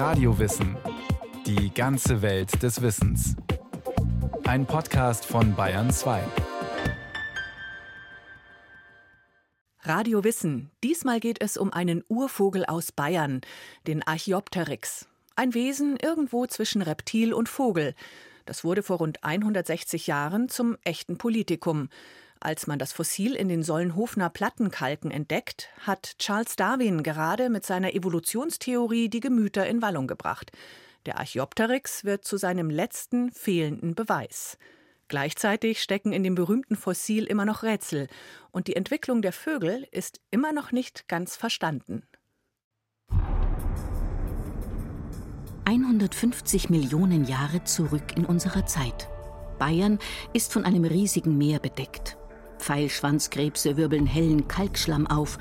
Radiowissen. Die ganze Welt des Wissens. Ein Podcast von Bayern 2. Radio Wissen. Diesmal geht es um einen Urvogel aus Bayern, den Archaeopteryx. Ein Wesen irgendwo zwischen Reptil und Vogel. Das wurde vor rund 160 Jahren zum echten Politikum. Als man das Fossil in den Sollenhofener Plattenkalken entdeckt, hat Charles Darwin gerade mit seiner Evolutionstheorie die Gemüter in Wallung gebracht. Der Archaeopteryx wird zu seinem letzten fehlenden Beweis. Gleichzeitig stecken in dem berühmten Fossil immer noch Rätsel und die Entwicklung der Vögel ist immer noch nicht ganz verstanden. 150 Millionen Jahre zurück in unserer Zeit. Bayern ist von einem riesigen Meer bedeckt. Pfeilschwanzkrebse wirbeln hellen Kalkschlamm auf.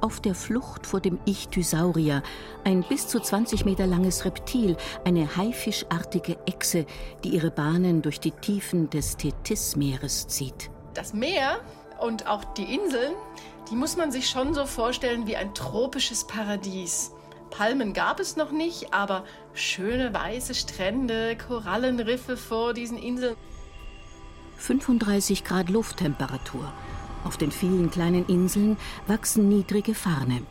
Auf der Flucht vor dem Ichthyosaurier, ein bis zu 20 Meter langes Reptil, eine haifischartige Echse, die ihre Bahnen durch die Tiefen des Tethys-Meeres zieht. Das Meer und auch die Inseln, die muss man sich schon so vorstellen wie ein tropisches Paradies. Palmen gab es noch nicht, aber schöne weiße Strände, Korallenriffe vor diesen Inseln. 35 Grad Lufttemperatur. Auf den vielen kleinen Inseln wachsen niedrige Farne.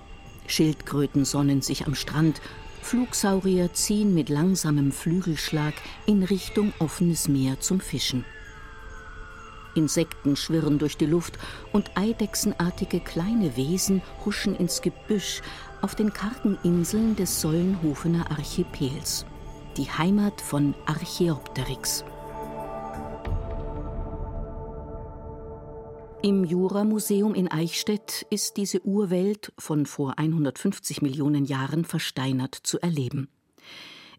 Schildkröten sonnen sich am Strand. Flugsaurier ziehen mit langsamem Flügelschlag in Richtung offenes Meer zum Fischen. Insekten schwirren durch die Luft und eidechsenartige kleine Wesen huschen ins Gebüsch auf den kargen Inseln des Sollenhofener Archipels. Die Heimat von Archaeopteryx. Im Juramuseum in Eichstätt ist diese Urwelt von vor 150 Millionen Jahren versteinert zu erleben.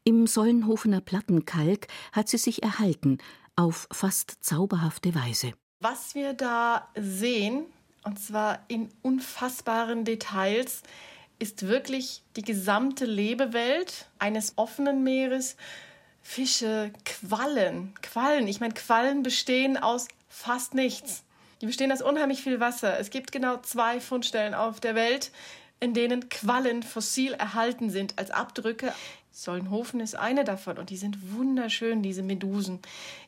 Im Sollenhofener Plattenkalk hat sie sich erhalten, auf fast zauberhafte Weise. Was wir da sehen, und zwar in unfassbaren Details, ist wirklich die gesamte Lebewelt eines offenen Meeres. Fische, Quallen, Quallen. Ich meine, Quallen bestehen aus fast nichts. Die bestehen aus unheimlich viel Wasser. Es gibt genau zwei Fundstellen auf der Welt, in denen Quallen fossil erhalten sind als Abdrücke. Sollenhofen ist eine davon und die sind wunderschön, diese Medusen.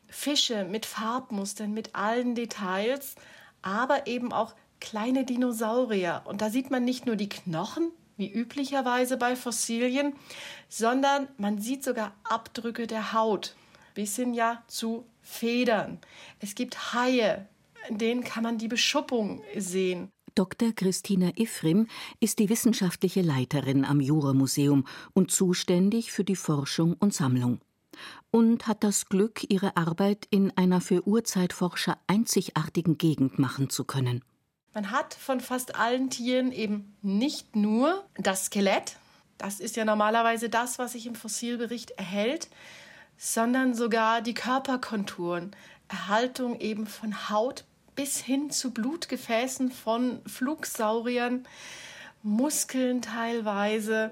Fische mit Farbmustern, mit allen Details, aber eben auch kleine Dinosaurier. Und da sieht man nicht nur die Knochen, wie üblicherweise bei Fossilien, sondern man sieht sogar Abdrücke der Haut, bis hin ja zu Federn. Es gibt Haie, in denen kann man die Beschuppung sehen. Dr. Christina Ifrim ist die wissenschaftliche Leiterin am Jura-Museum und zuständig für die Forschung und Sammlung. Und hat das Glück, ihre Arbeit in einer für Urzeitforscher einzigartigen Gegend machen zu können. Man hat von fast allen Tieren eben nicht nur das Skelett, das ist ja normalerweise das, was sich im Fossilbericht erhält, sondern sogar die Körperkonturen, Erhaltung eben von Haut bis hin zu Blutgefäßen von Flugsauriern, Muskeln teilweise.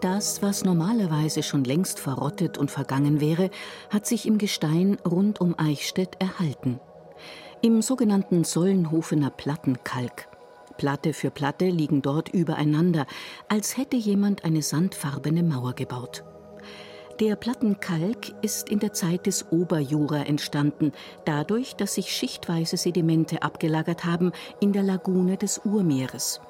Das, was normalerweise schon längst verrottet und vergangen wäre, hat sich im Gestein rund um Eichstätt erhalten. Im sogenannten Sollenhofener Plattenkalk. Platte für Platte liegen dort übereinander, als hätte jemand eine sandfarbene Mauer gebaut. Der Plattenkalk ist in der Zeit des Oberjura entstanden, dadurch, dass sich schichtweise Sedimente abgelagert haben in der Lagune des Urmeeres.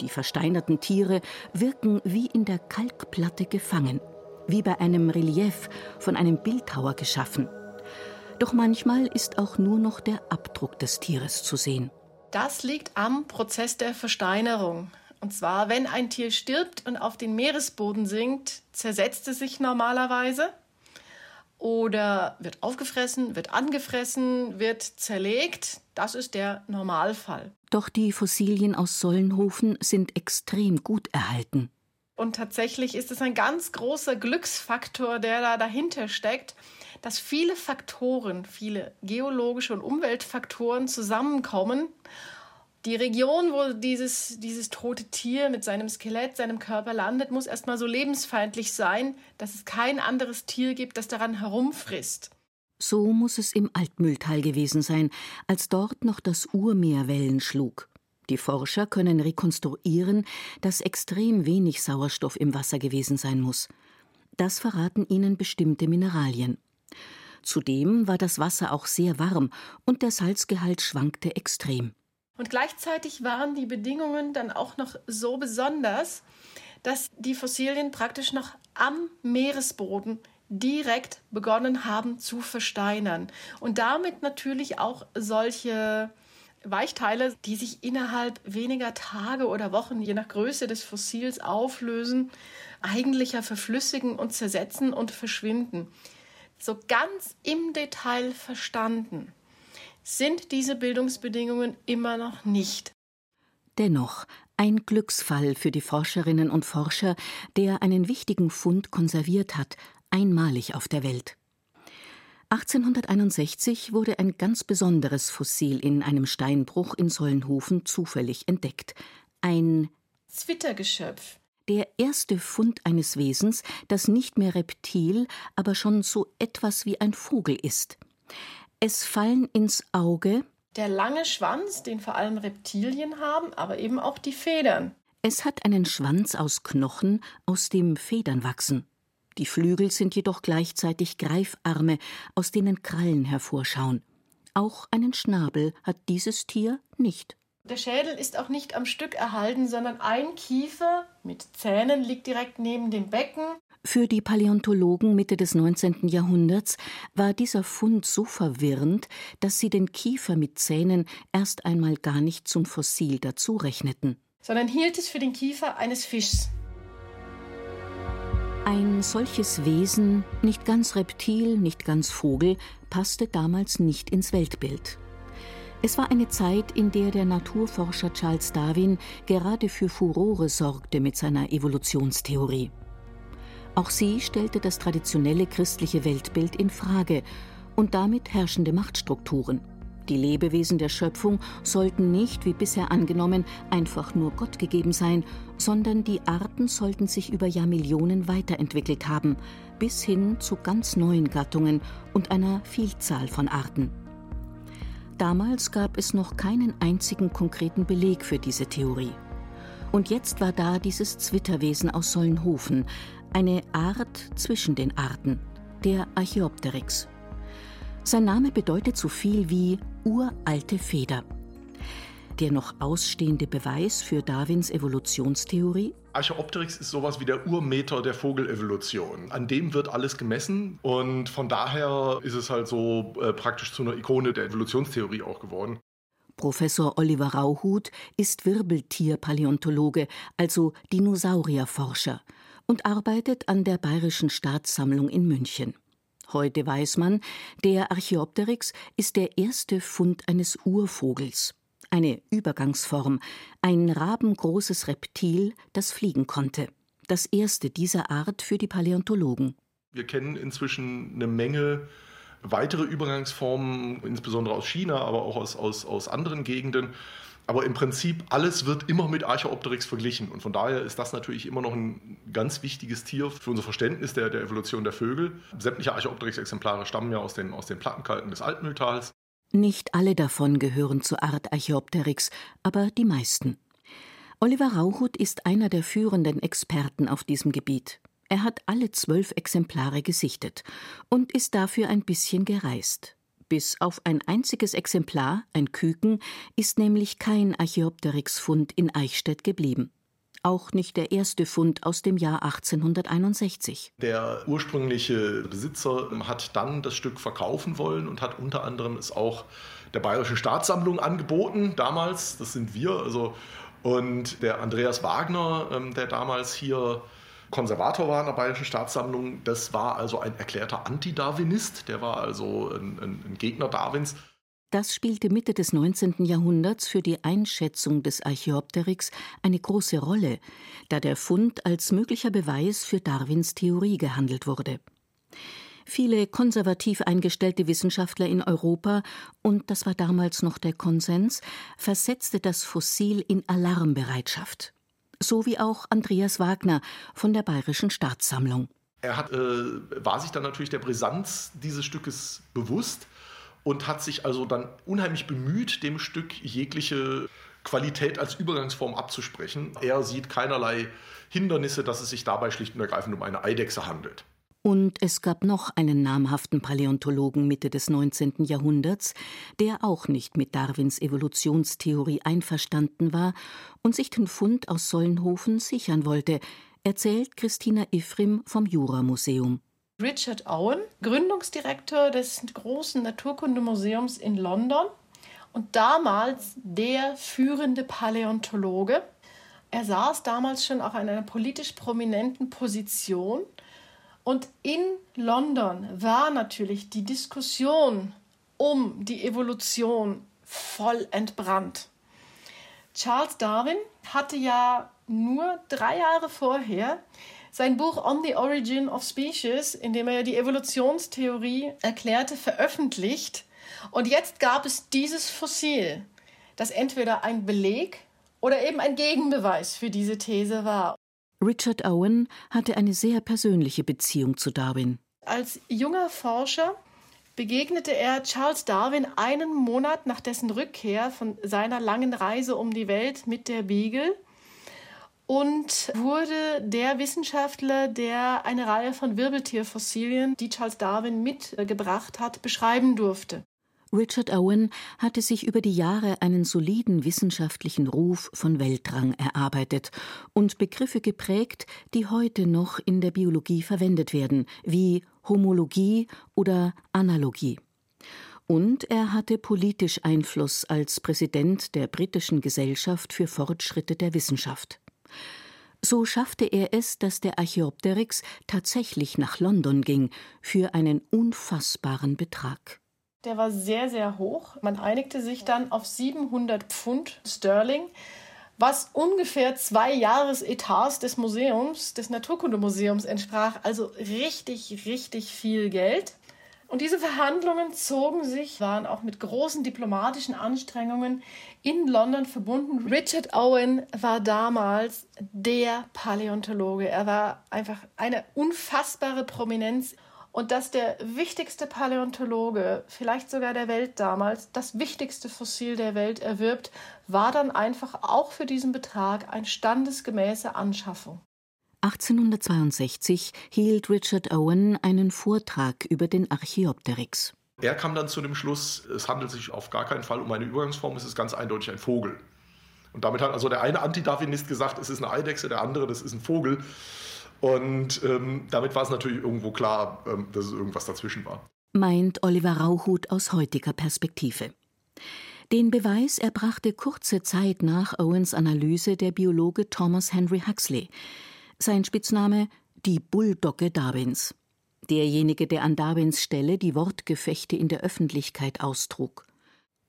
Die versteinerten Tiere wirken wie in der Kalkplatte gefangen, wie bei einem Relief von einem Bildhauer geschaffen. Doch manchmal ist auch nur noch der Abdruck des Tieres zu sehen. Das liegt am Prozess der Versteinerung. Und zwar, wenn ein Tier stirbt und auf den Meeresboden sinkt, zersetzt es sich normalerweise oder wird aufgefressen, wird angefressen, wird zerlegt. Das ist der Normalfall. Doch die Fossilien aus Sollenhofen sind extrem gut erhalten. Und tatsächlich ist es ein ganz großer Glücksfaktor, der da dahinter steckt, dass viele Faktoren, viele geologische und Umweltfaktoren zusammenkommen die Region, wo dieses, dieses tote Tier mit seinem Skelett, seinem Körper landet, muss erstmal so lebensfeindlich sein, dass es kein anderes Tier gibt, das daran herumfrisst. So muss es im Altmühltal gewesen sein, als dort noch das Urmeer Wellen schlug. Die Forscher können rekonstruieren, dass extrem wenig Sauerstoff im Wasser gewesen sein muss. Das verraten ihnen bestimmte Mineralien. Zudem war das Wasser auch sehr warm und der Salzgehalt schwankte extrem. Und gleichzeitig waren die Bedingungen dann auch noch so besonders, dass die Fossilien praktisch noch am Meeresboden direkt begonnen haben zu versteinern. Und damit natürlich auch solche Weichteile, die sich innerhalb weniger Tage oder Wochen, je nach Größe des Fossils, auflösen, eigentlich ja verflüssigen und zersetzen und verschwinden. So ganz im Detail verstanden sind diese Bildungsbedingungen immer noch nicht. Dennoch ein Glücksfall für die Forscherinnen und Forscher, der einen wichtigen Fund konserviert hat, einmalig auf der Welt. 1861 wurde ein ganz besonderes Fossil in einem Steinbruch in Sollenhofen zufällig entdeckt. Ein Zwittergeschöpf. Der erste Fund eines Wesens, das nicht mehr Reptil, aber schon so etwas wie ein Vogel ist. Es fallen ins Auge der lange Schwanz, den vor allem Reptilien haben, aber eben auch die Federn. Es hat einen Schwanz aus Knochen, aus dem Federn wachsen. Die Flügel sind jedoch gleichzeitig Greifarme, aus denen Krallen hervorschauen. Auch einen Schnabel hat dieses Tier nicht. Der Schädel ist auch nicht am Stück erhalten, sondern ein Kiefer mit Zähnen liegt direkt neben dem Becken. Für die Paläontologen Mitte des 19. Jahrhunderts war dieser Fund so verwirrend, dass sie den Kiefer mit Zähnen erst einmal gar nicht zum Fossil dazu rechneten. Sondern hielt es für den Kiefer eines Fischs. Ein solches Wesen, nicht ganz Reptil, nicht ganz Vogel, passte damals nicht ins Weltbild. Es war eine Zeit, in der der Naturforscher Charles Darwin gerade für Furore sorgte mit seiner Evolutionstheorie. Auch sie stellte das traditionelle christliche Weltbild in Frage und damit herrschende Machtstrukturen. Die Lebewesen der Schöpfung sollten nicht, wie bisher angenommen, einfach nur Gott gegeben sein, sondern die Arten sollten sich über Jahrmillionen weiterentwickelt haben, bis hin zu ganz neuen Gattungen und einer Vielzahl von Arten. Damals gab es noch keinen einzigen konkreten Beleg für diese Theorie. Und jetzt war da dieses Zwitterwesen aus Sollenhofen, eine Art zwischen den Arten, der Archaeopteryx. Sein Name bedeutet so viel wie uralte Feder. Der noch ausstehende Beweis für Darwins Evolutionstheorie? Archaeopteryx ist sowas wie der Urmeter der Vogelevolution. An dem wird alles gemessen und von daher ist es halt so äh, praktisch zu einer Ikone der Evolutionstheorie auch geworden. Professor Oliver Rauhut ist Wirbeltierpaläontologe, also Dinosaurierforscher, und arbeitet an der Bayerischen Staatssammlung in München. Heute weiß man, der Archaeopteryx ist der erste Fund eines Urvogels, eine Übergangsform, ein rabengroßes Reptil, das fliegen konnte. Das erste dieser Art für die Paläontologen. Wir kennen inzwischen eine Menge weitere Übergangsformen, insbesondere aus China, aber auch aus, aus, aus anderen Gegenden. Aber im Prinzip alles wird immer mit Archaeopteryx verglichen. Und von daher ist das natürlich immer noch ein ganz wichtiges Tier für unser Verständnis der, der Evolution der Vögel. Sämtliche Archaeopteryx-Exemplare stammen ja aus den, aus den Plattenkalken des Altmühltals. Nicht alle davon gehören zur Art Archaeopteryx, aber die meisten. Oliver Rauchut ist einer der führenden Experten auf diesem Gebiet. Er hat alle zwölf Exemplare gesichtet und ist dafür ein bisschen gereist. Bis auf ein einziges Exemplar, ein Küken, ist nämlich kein Archaeopteryx-Fund in Eichstätt geblieben. Auch nicht der erste Fund aus dem Jahr 1861. Der ursprüngliche Besitzer hat dann das Stück verkaufen wollen und hat unter anderem es auch der Bayerischen Staatssammlung angeboten, damals, das sind wir, also und der Andreas Wagner, ähm, der damals hier Konservator war in der Bayerischen Staatssammlung. Das war also ein erklärter Anti-Darwinist, der war also ein, ein, ein Gegner Darwins. Das spielte Mitte des 19. Jahrhunderts für die Einschätzung des Archaeopteryx eine große Rolle, da der Fund als möglicher Beweis für Darwins Theorie gehandelt wurde. Viele konservativ eingestellte Wissenschaftler in Europa, und das war damals noch der Konsens, versetzte das Fossil in Alarmbereitschaft so wie auch Andreas Wagner von der Bayerischen Staatssammlung. Er hat, äh, war sich dann natürlich der Brisanz dieses Stückes bewusst und hat sich also dann unheimlich bemüht, dem Stück jegliche Qualität als Übergangsform abzusprechen. Er sieht keinerlei Hindernisse, dass es sich dabei schlicht und ergreifend um eine Eidechse handelt. Und es gab noch einen namhaften Paläontologen Mitte des 19. Jahrhunderts, der auch nicht mit Darwins Evolutionstheorie einverstanden war und sich den Fund aus Sollenhofen sichern wollte, erzählt Christina Ifrim vom Juramuseum. Richard Owen, Gründungsdirektor des großen Naturkundemuseums in London und damals der führende Paläontologe. Er saß damals schon auch in einer politisch prominenten Position und in London war natürlich die Diskussion um die Evolution voll entbrannt. Charles Darwin hatte ja nur drei Jahre vorher sein Buch On the Origin of Species, in dem er die Evolutionstheorie erklärte, veröffentlicht. Und jetzt gab es dieses Fossil, das entweder ein Beleg oder eben ein Gegenbeweis für diese These war. Richard Owen hatte eine sehr persönliche Beziehung zu Darwin. Als junger Forscher begegnete er Charles Darwin einen Monat nach dessen Rückkehr von seiner langen Reise um die Welt mit der Beagle und wurde der Wissenschaftler, der eine Reihe von Wirbeltierfossilien, die Charles Darwin mitgebracht hat, beschreiben durfte. Richard Owen hatte sich über die Jahre einen soliden wissenschaftlichen Ruf von Weltrang erarbeitet und Begriffe geprägt, die heute noch in der Biologie verwendet werden, wie Homologie oder Analogie. Und er hatte politisch Einfluss als Präsident der britischen Gesellschaft für Fortschritte der Wissenschaft. So schaffte er es, dass der Archaeopteryx tatsächlich nach London ging, für einen unfassbaren Betrag. Der war sehr, sehr hoch. Man einigte sich dann auf 700 Pfund Sterling, was ungefähr zwei Jahresetats des Museums, des Naturkundemuseums entsprach. Also richtig, richtig viel Geld. Und diese Verhandlungen zogen sich, waren auch mit großen diplomatischen Anstrengungen in London verbunden. Richard Owen war damals der Paläontologe. Er war einfach eine unfassbare Prominenz und dass der wichtigste Paläontologe, vielleicht sogar der Welt damals, das wichtigste Fossil der Welt erwirbt, war dann einfach auch für diesen Betrag eine standesgemäße Anschaffung. 1862 hielt Richard Owen einen Vortrag über den Archaeopteryx. Er kam dann zu dem Schluss, es handelt sich auf gar keinen Fall um eine Übergangsform, es ist ganz eindeutig ein Vogel. Und damit hat also der eine Antidarwinist gesagt, es ist eine Eidechse, der andere, das ist ein Vogel. Und ähm, damit war es natürlich irgendwo klar, ähm, dass es irgendwas dazwischen war. Meint Oliver Rauhut aus heutiger Perspektive. Den Beweis erbrachte kurze Zeit nach Owens Analyse der Biologe Thomas Henry Huxley. Sein Spitzname die Bulldogge Darwins. Derjenige, der an Darwins Stelle die Wortgefechte in der Öffentlichkeit austrug.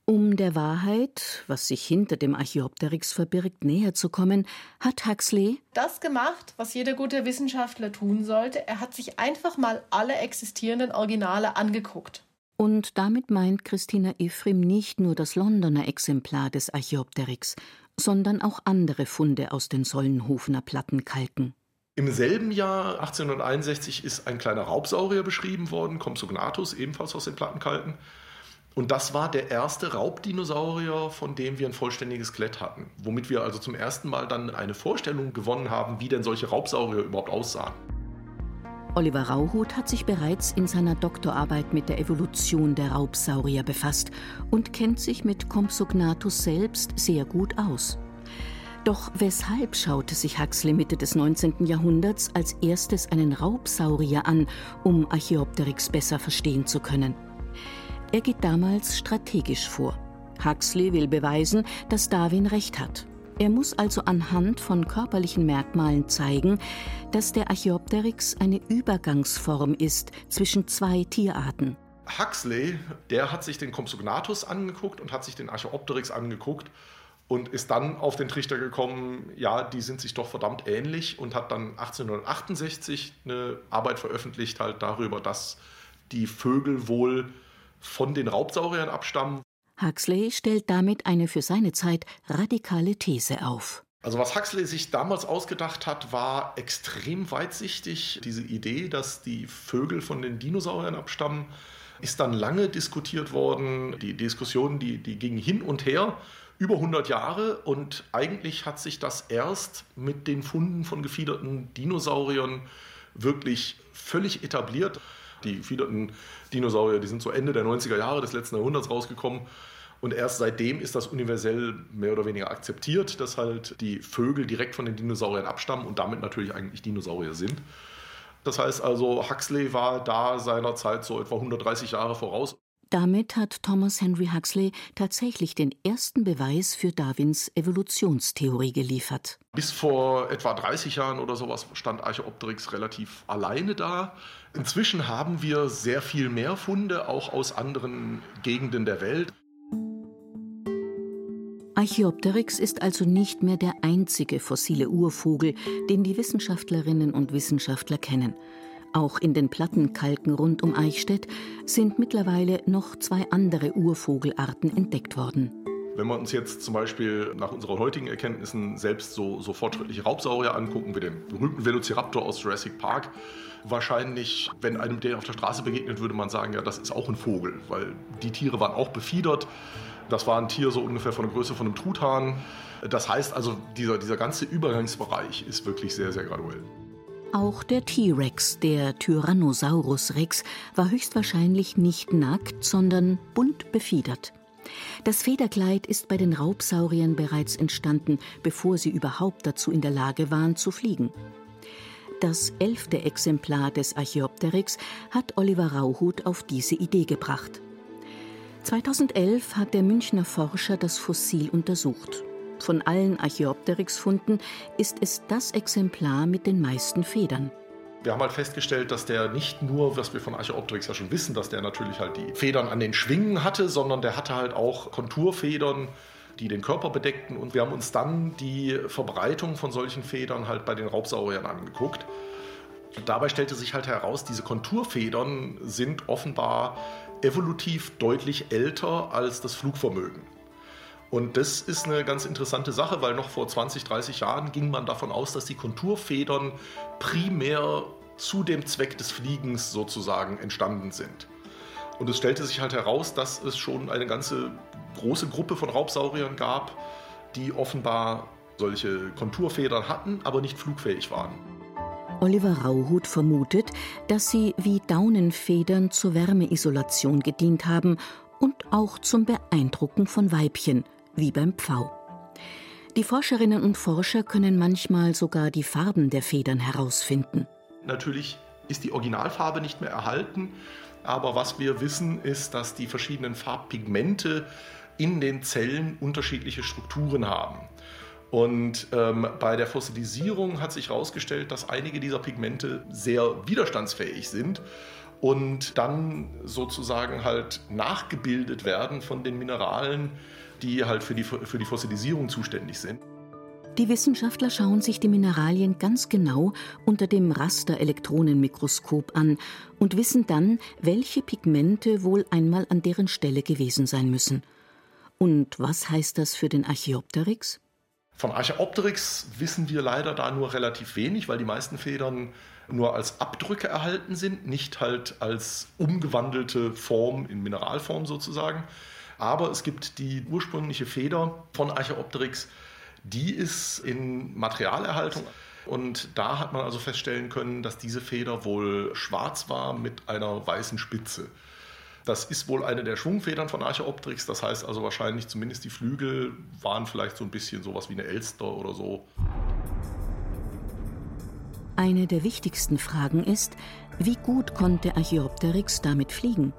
Um der Wahrheit, was sich hinter dem Archaeopteryx verbirgt, näher zu kommen, hat Huxley das gemacht, was jeder gute Wissenschaftler tun sollte. Er hat sich einfach mal alle existierenden Originale angeguckt. Und damit meint Christina Ephraim nicht nur das Londoner Exemplar des Archaeopteryx, sondern auch andere Funde aus den Sollenhofener Plattenkalken. Im selben Jahr, 1861, ist ein kleiner Raubsaurier beschrieben worden, Compsognathus, ebenfalls aus den Plattenkalken. Und das war der erste Raubdinosaurier, von dem wir ein vollständiges Skelett hatten. Womit wir also zum ersten Mal dann eine Vorstellung gewonnen haben, wie denn solche Raubsaurier überhaupt aussahen. Oliver Rauhut hat sich bereits in seiner Doktorarbeit mit der Evolution der Raubsaurier befasst und kennt sich mit Compsognathus selbst sehr gut aus. Doch weshalb schaute sich Huxley Mitte des 19. Jahrhunderts als erstes einen Raubsaurier an, um Archaeopteryx besser verstehen zu können? Er geht damals strategisch vor. Huxley will beweisen, dass Darwin recht hat. Er muss also anhand von körperlichen Merkmalen zeigen, dass der Archaeopteryx eine Übergangsform ist zwischen zwei Tierarten. Huxley, der hat sich den Compsognathus angeguckt und hat sich den Archaeopteryx angeguckt und ist dann auf den Trichter gekommen, ja, die sind sich doch verdammt ähnlich und hat dann 1868 eine Arbeit veröffentlicht halt darüber, dass die Vögel wohl von den Raubsauriern abstammen. Huxley stellt damit eine für seine Zeit radikale These auf. Also was Huxley sich damals ausgedacht hat, war extrem weitsichtig. Diese Idee, dass die Vögel von den Dinosauriern abstammen, ist dann lange diskutiert worden. Die Diskussion, die, die ging hin und her über 100 Jahre und eigentlich hat sich das erst mit den Funden von gefiederten Dinosauriern wirklich völlig etabliert. Die gefiederten Dinosaurier, die sind so Ende der 90er Jahre des letzten Jahrhunderts rausgekommen. Und erst seitdem ist das universell mehr oder weniger akzeptiert, dass halt die Vögel direkt von den Dinosauriern abstammen und damit natürlich eigentlich Dinosaurier sind. Das heißt also, Huxley war da seinerzeit so etwa 130 Jahre voraus. Damit hat Thomas Henry Huxley tatsächlich den ersten Beweis für Darwins Evolutionstheorie geliefert. Bis vor etwa 30 Jahren oder sowas stand Archaeopteryx relativ alleine da. Inzwischen haben wir sehr viel mehr Funde, auch aus anderen Gegenden der Welt. Archaeopteryx ist also nicht mehr der einzige fossile Urvogel, den die Wissenschaftlerinnen und Wissenschaftler kennen. Auch in den Plattenkalken rund um Eichstätt sind mittlerweile noch zwei andere Urvogelarten entdeckt worden. Wenn wir uns jetzt zum Beispiel nach unseren heutigen Erkenntnissen selbst so, so fortschrittliche Raubsaurier angucken, wie den berühmten Velociraptor aus Jurassic Park, wahrscheinlich, wenn einem der auf der Straße begegnet, würde man sagen, ja, das ist auch ein Vogel, weil die Tiere waren auch befiedert. Das war ein Tier so ungefähr von der Größe von einem Truthahn. Das heißt also, dieser, dieser ganze Übergangsbereich ist wirklich sehr, sehr graduell. Auch der T-Rex, der Tyrannosaurus Rex, war höchstwahrscheinlich nicht nackt, sondern bunt befiedert. Das Federkleid ist bei den Raubsauriern bereits entstanden, bevor sie überhaupt dazu in der Lage waren zu fliegen. Das elfte Exemplar des Archaeopteryx hat Oliver Rauhut auf diese Idee gebracht. 2011 hat der Münchner Forscher das Fossil untersucht. Von allen Archaeopteryx-Funden ist es das Exemplar mit den meisten Federn. Wir haben halt festgestellt, dass der nicht nur, was wir von Archaeopteryx ja schon wissen, dass der natürlich halt die Federn an den Schwingen hatte, sondern der hatte halt auch Konturfedern, die den Körper bedeckten. Und wir haben uns dann die Verbreitung von solchen Federn halt bei den Raubsauriern angeguckt. Dabei stellte sich halt heraus, diese Konturfedern sind offenbar evolutiv deutlich älter als das Flugvermögen. Und das ist eine ganz interessante Sache, weil noch vor 20, 30 Jahren ging man davon aus, dass die Konturfedern primär zu dem Zweck des Fliegens sozusagen entstanden sind. Und es stellte sich halt heraus, dass es schon eine ganze große Gruppe von Raubsauriern gab, die offenbar solche Konturfedern hatten, aber nicht flugfähig waren. Oliver Rauhut vermutet, dass sie wie Daunenfedern zur Wärmeisolation gedient haben und auch zum Beeindrucken von Weibchen, wie beim Pfau. Die Forscherinnen und Forscher können manchmal sogar die Farben der Federn herausfinden. Natürlich ist die Originalfarbe nicht mehr erhalten, aber was wir wissen, ist, dass die verschiedenen Farbpigmente in den Zellen unterschiedliche Strukturen haben. Und ähm, bei der Fossilisierung hat sich herausgestellt, dass einige dieser Pigmente sehr widerstandsfähig sind und dann sozusagen halt nachgebildet werden von den Mineralen, die halt für die, für die Fossilisierung zuständig sind. Die Wissenschaftler schauen sich die Mineralien ganz genau unter dem Rasterelektronenmikroskop an und wissen dann, welche Pigmente wohl einmal an deren Stelle gewesen sein müssen. Und was heißt das für den Archaeopteryx? Von Archaeopteryx wissen wir leider da nur relativ wenig, weil die meisten Federn nur als Abdrücke erhalten sind, nicht halt als umgewandelte Form in Mineralform sozusagen. Aber es gibt die ursprüngliche Feder von Archaeopteryx, die ist in Materialerhaltung. Und da hat man also feststellen können, dass diese Feder wohl schwarz war mit einer weißen Spitze. Das ist wohl eine der Schwungfedern von Archaeopteryx. Das heißt also wahrscheinlich zumindest die Flügel waren vielleicht so ein bisschen sowas wie eine Elster oder so. Eine der wichtigsten Fragen ist, wie gut konnte Archaeopteryx damit fliegen?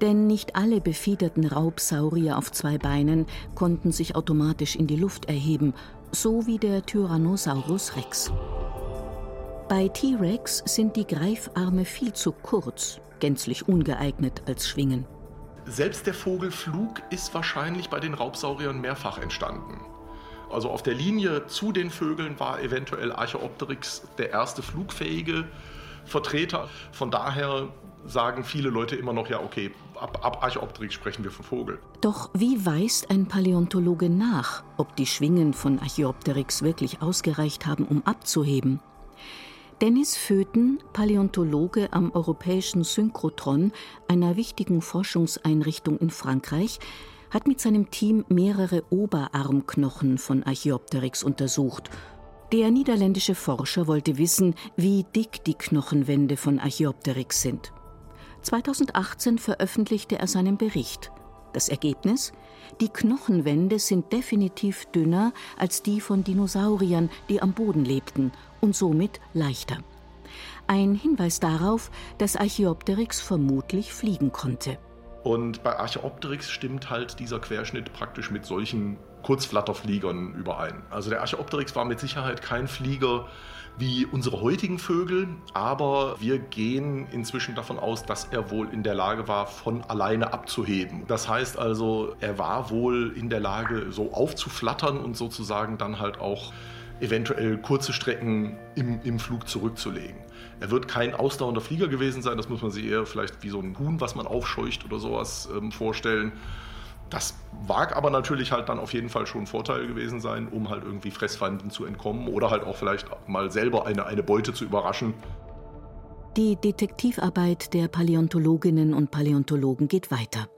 Denn nicht alle befiederten Raubsaurier auf zwei Beinen konnten sich automatisch in die Luft erheben, so wie der Tyrannosaurus Rex. Bei T-Rex sind die Greifarme viel zu kurz, gänzlich ungeeignet als Schwingen. Selbst der Vogelflug ist wahrscheinlich bei den Raubsauriern mehrfach entstanden. Also auf der Linie zu den Vögeln war eventuell Archaeopteryx der erste flugfähige Vertreter. Von daher sagen viele Leute immer noch, ja, okay, ab, ab Archaeopteryx sprechen wir von Vogel. Doch wie weist ein Paläontologe nach, ob die Schwingen von Archaeopteryx wirklich ausgereicht haben, um abzuheben? Dennis Föten, Paläontologe am Europäischen Synchrotron, einer wichtigen Forschungseinrichtung in Frankreich, hat mit seinem Team mehrere Oberarmknochen von Archaeopteryx untersucht. Der niederländische Forscher wollte wissen, wie dick die Knochenwände von Archaeopteryx sind. 2018 veröffentlichte er seinen Bericht. Das Ergebnis? Die Knochenwände sind definitiv dünner als die von Dinosauriern, die am Boden lebten, und somit leichter. Ein Hinweis darauf, dass Archaeopteryx vermutlich fliegen konnte. Und bei Archaeopteryx stimmt halt dieser Querschnitt praktisch mit solchen Kurzflatterfliegern überein. Also der Archaeopteryx war mit Sicherheit kein Flieger wie unsere heutigen Vögel, aber wir gehen inzwischen davon aus, dass er wohl in der Lage war, von alleine abzuheben. Das heißt also, er war wohl in der Lage, so aufzuflattern und sozusagen dann halt auch eventuell kurze Strecken im, im Flug zurückzulegen. Er wird kein ausdauernder Flieger gewesen sein, das muss man sich eher vielleicht wie so ein Huhn, was man aufscheucht oder sowas ähm, vorstellen. Das mag aber natürlich halt dann auf jeden Fall schon ein Vorteil gewesen sein, um halt irgendwie Fressfeinden zu entkommen oder halt auch vielleicht mal selber eine, eine Beute zu überraschen. Die Detektivarbeit der Paläontologinnen und Paläontologen geht weiter.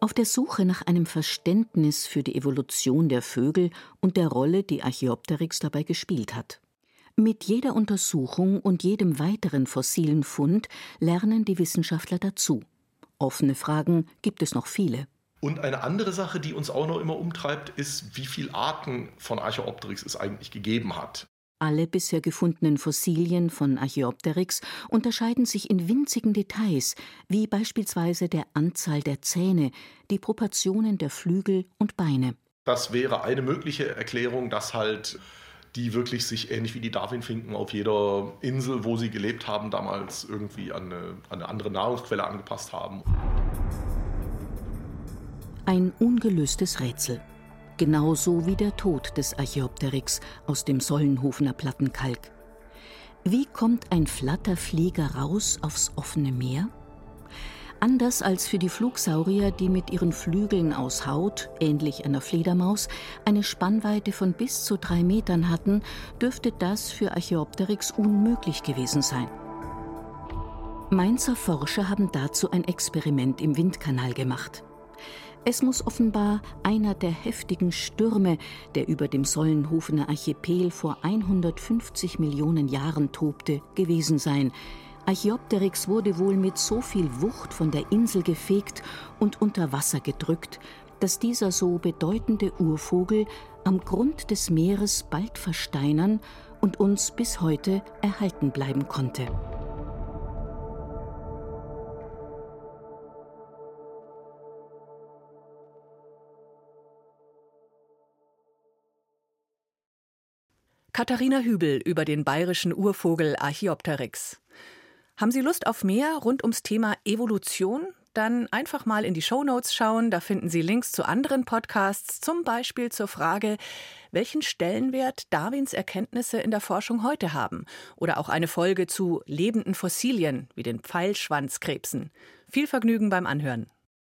Auf der Suche nach einem Verständnis für die Evolution der Vögel und der Rolle, die Archaeopteryx dabei gespielt hat. Mit jeder Untersuchung und jedem weiteren fossilen Fund lernen die Wissenschaftler dazu. Offene Fragen gibt es noch viele. Und eine andere Sache, die uns auch noch immer umtreibt, ist, wie viele Arten von Archaeopteryx es eigentlich gegeben hat. Alle bisher gefundenen Fossilien von Archaeopteryx unterscheiden sich in winzigen Details, wie beispielsweise der Anzahl der Zähne, die Proportionen der Flügel und Beine. Das wäre eine mögliche Erklärung, dass halt die wirklich sich ähnlich wie die Darwinfinken auf jeder Insel, wo sie gelebt haben, damals irgendwie an eine, an eine andere Nahrungsquelle angepasst haben. Ein ungelöstes Rätsel. Genauso wie der Tod des Archaeopteryx aus dem Sollenhofener Plattenkalk. Wie kommt ein Flatterflieger raus aufs offene Meer? Anders als für die Flugsaurier, die mit ihren Flügeln aus Haut, ähnlich einer Fledermaus, eine Spannweite von bis zu drei Metern hatten, dürfte das für Archaeopteryx unmöglich gewesen sein. Mainzer Forscher haben dazu ein Experiment im Windkanal gemacht. Es muss offenbar einer der heftigen Stürme, der über dem Sollenhofener Archipel vor 150 Millionen Jahren tobte, gewesen sein, Archaeopteryx wurde wohl mit so viel Wucht von der Insel gefegt und unter Wasser gedrückt, dass dieser so bedeutende Urvogel am Grund des Meeres bald versteinern und uns bis heute erhalten bleiben konnte. Katharina Hübel über den bayerischen Urvogel Archaeopteryx. Haben Sie Lust auf mehr rund ums Thema Evolution? Dann einfach mal in die Show Notes schauen. Da finden Sie Links zu anderen Podcasts, zum Beispiel zur Frage, welchen Stellenwert Darwins Erkenntnisse in der Forschung heute haben. Oder auch eine Folge zu lebenden Fossilien wie den Pfeilschwanzkrebsen. Viel Vergnügen beim Anhören.